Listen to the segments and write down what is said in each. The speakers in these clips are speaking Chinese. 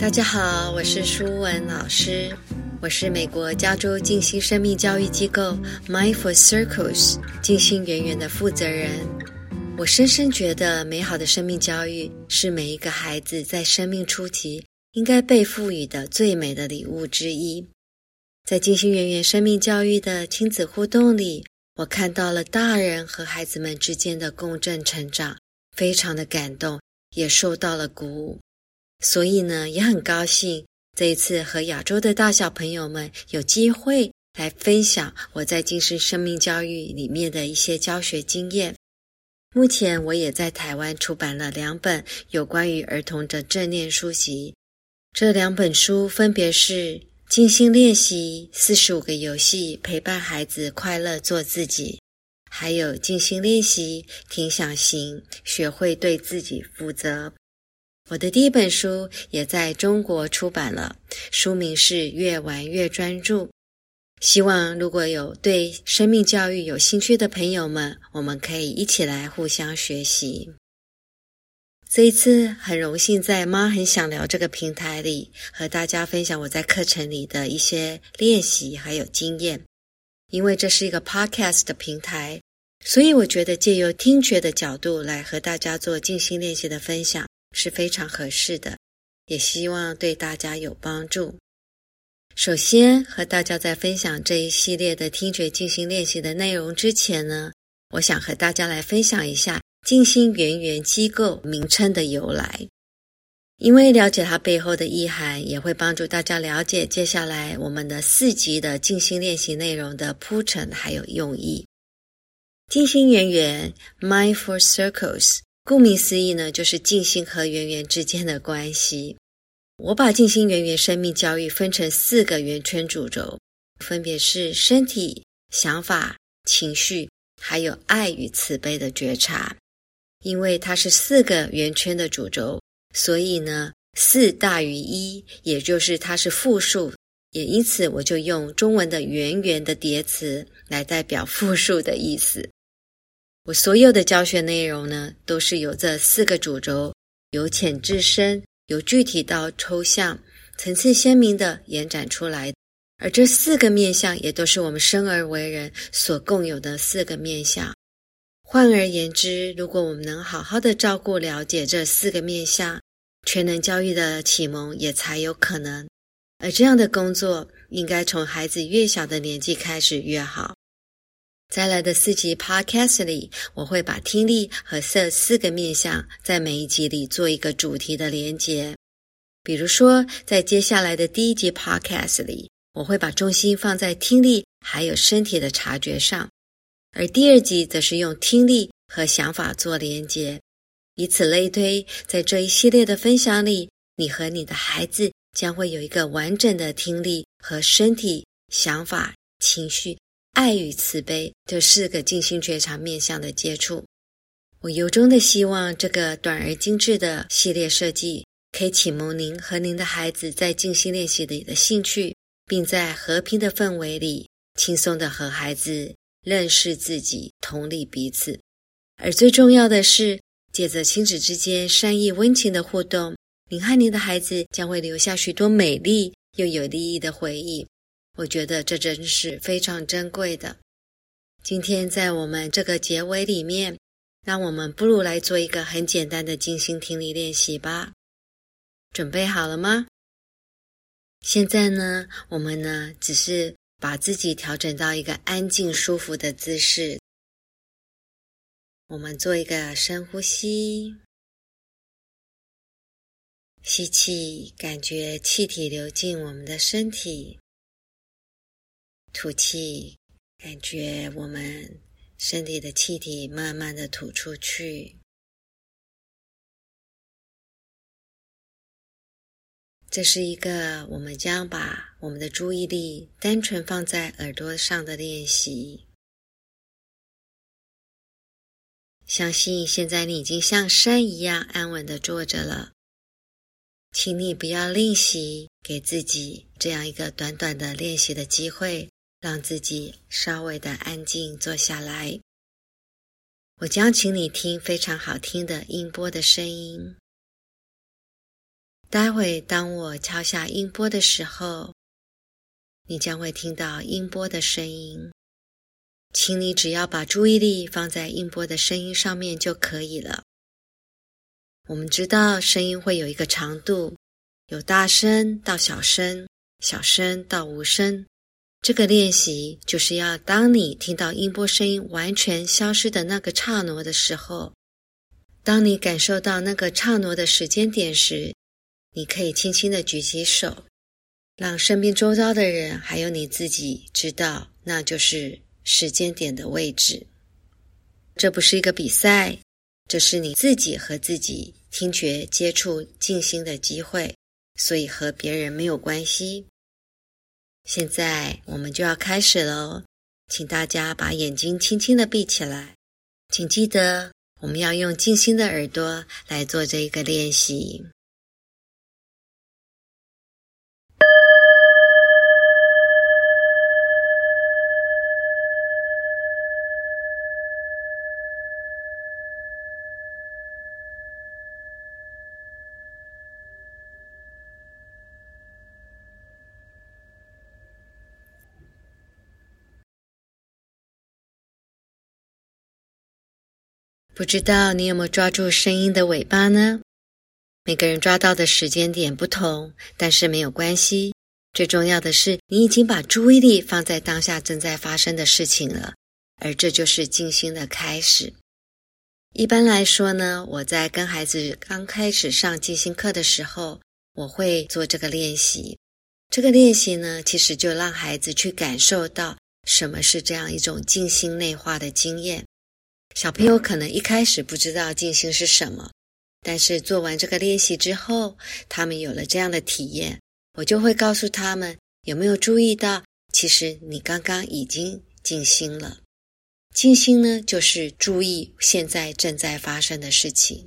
大家好，我是舒文老师，我是美国加州静心生命教育机构 Mindful Circles 静心圆圆的负责人。我深深觉得，美好的生命教育是每一个孩子在生命初期应该被赋予的最美的礼物之一。在静心圆圆生命教育的亲子互动里，我看到了大人和孩子们之间的共振成长，非常的感动，也受到了鼓舞。所以呢，也很高兴这一次和亚洲的大小朋友们有机会来分享我在精神生命教育里面的一些教学经验。目前我也在台湾出版了两本有关于儿童的正念书籍，这两本书分别是《静心练习四十五个游戏陪伴孩子快乐做自己》，还有《静心练习停想行学会对自己负责》。我的第一本书也在中国出版了，书名是《越玩越专注》。希望如果有对生命教育有兴趣的朋友们，我们可以一起来互相学习。这一次很荣幸在“妈很想聊”这个平台里和大家分享我在课程里的一些练习还有经验。因为这是一个 podcast 的平台，所以我觉得借由听觉的角度来和大家做静心练习的分享。是非常合适的，也希望对大家有帮助。首先，和大家在分享这一系列的听觉静心练习的内容之前呢，我想和大家来分享一下静心圆圆机构名称的由来。因为了解它背后的意涵，也会帮助大家了解接下来我们的四集的静心练习内容的铺陈还有用意。静心圆圆 （Mindful Circles）。顾名思义呢，就是静心和圆圆之间的关系。我把静心圆圆生命教育分成四个圆圈主轴，分别是身体、想法、情绪，还有爱与慈悲的觉察。因为它是四个圆圈的主轴，所以呢，四大于一，也就是它是复数，也因此我就用中文的圆圆的叠词来代表复数的意思。我所有的教学内容呢，都是由这四个主轴，由浅至深，由具体到抽象，层次鲜明的延展出来。而这四个面相，也都是我们生而为人所共有的四个面相。换而言之，如果我们能好好的照顾、了解这四个面相，全能教育的启蒙也才有可能。而这样的工作，应该从孩子越小的年纪开始越好。再来的四集 Podcast 里，我会把听力和这四个面向在每一集里做一个主题的连接。比如说，在接下来的第一集 Podcast 里，我会把重心放在听力还有身体的察觉上，而第二集则是用听力和想法做连接。以此类推，在这一系列的分享里，你和你的孩子将会有一个完整的听力和身体、想法、情绪。爱与慈悲这四个静心觉察面向的接触，我由衷的希望这个短而精致的系列设计，可以启蒙您和您的孩子在静心练习里的兴趣，并在和平的氛围里，轻松的和孩子认识自己、同理彼此。而最重要的是，借着亲子之间善意温情的互动，您和您的孩子将会留下许多美丽又有意义的回忆。我觉得这真是非常珍贵的。今天在我们这个结尾里面，让我们不如来做一个很简单的静心听力练习吧。准备好了吗？现在呢，我们呢只是把自己调整到一个安静舒服的姿势。我们做一个深呼吸，吸气，感觉气体流进我们的身体。吐气，感觉我们身体的气体慢慢的吐出去。这是一个我们将把我们的注意力单纯放在耳朵上的练习。相信现在你已经像山一样安稳的坐着了，请你不要吝惜给自己这样一个短短的练习的机会。让自己稍微的安静坐下来。我将请你听非常好听的音波的声音。待会当我敲下音波的时候，你将会听到音波的声音。请你只要把注意力放在音波的声音上面就可以了。我们知道声音会有一个长度，有大声到小声，小声到无声。这个练习就是要当你听到音波声音完全消失的那个刹那的时候，当你感受到那个刹那的时间点时，你可以轻轻的举起手，让身边周遭的人还有你自己知道，那就是时间点的位置。这不是一个比赛，这是你自己和自己听觉接触静心的机会，所以和别人没有关系。现在我们就要开始喽，请大家把眼睛轻轻的闭起来，请记得我们要用静心的耳朵来做这一个练习。不知道你有没有抓住声音的尾巴呢？每个人抓到的时间点不同，但是没有关系。最重要的是，你已经把注意力放在当下正在发生的事情了，而这就是静心的开始。一般来说呢，我在跟孩子刚开始上静心课的时候，我会做这个练习。这个练习呢，其实就让孩子去感受到什么是这样一种静心内化的经验。小朋友可能一开始不知道静心是什么，但是做完这个练习之后，他们有了这样的体验，我就会告诉他们：有没有注意到，其实你刚刚已经静心了。静心呢，就是注意现在正在发生的事情。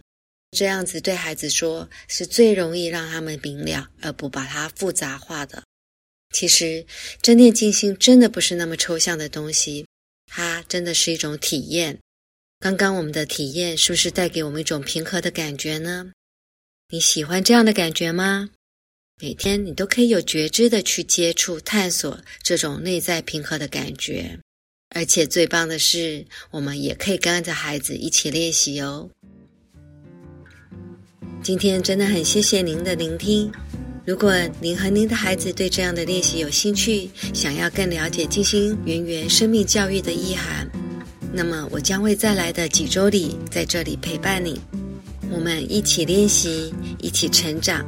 这样子对孩子说，是最容易让他们明了，而不把它复杂化的。其实，正念静心真的不是那么抽象的东西，它真的是一种体验。刚刚我们的体验是不是带给我们一种平和的感觉呢？你喜欢这样的感觉吗？每天你都可以有觉知的去接触、探索这种内在平和的感觉，而且最棒的是，我们也可以跟着孩子一起练习哦。今天真的很谢谢您的聆听。如果您和您的孩子对这样的练习有兴趣，想要更了解静心圆圆生命教育的意涵。那么，我将会在来的几周里在这里陪伴你，我们一起练习，一起成长，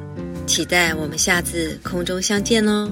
期待我们下次空中相见哦。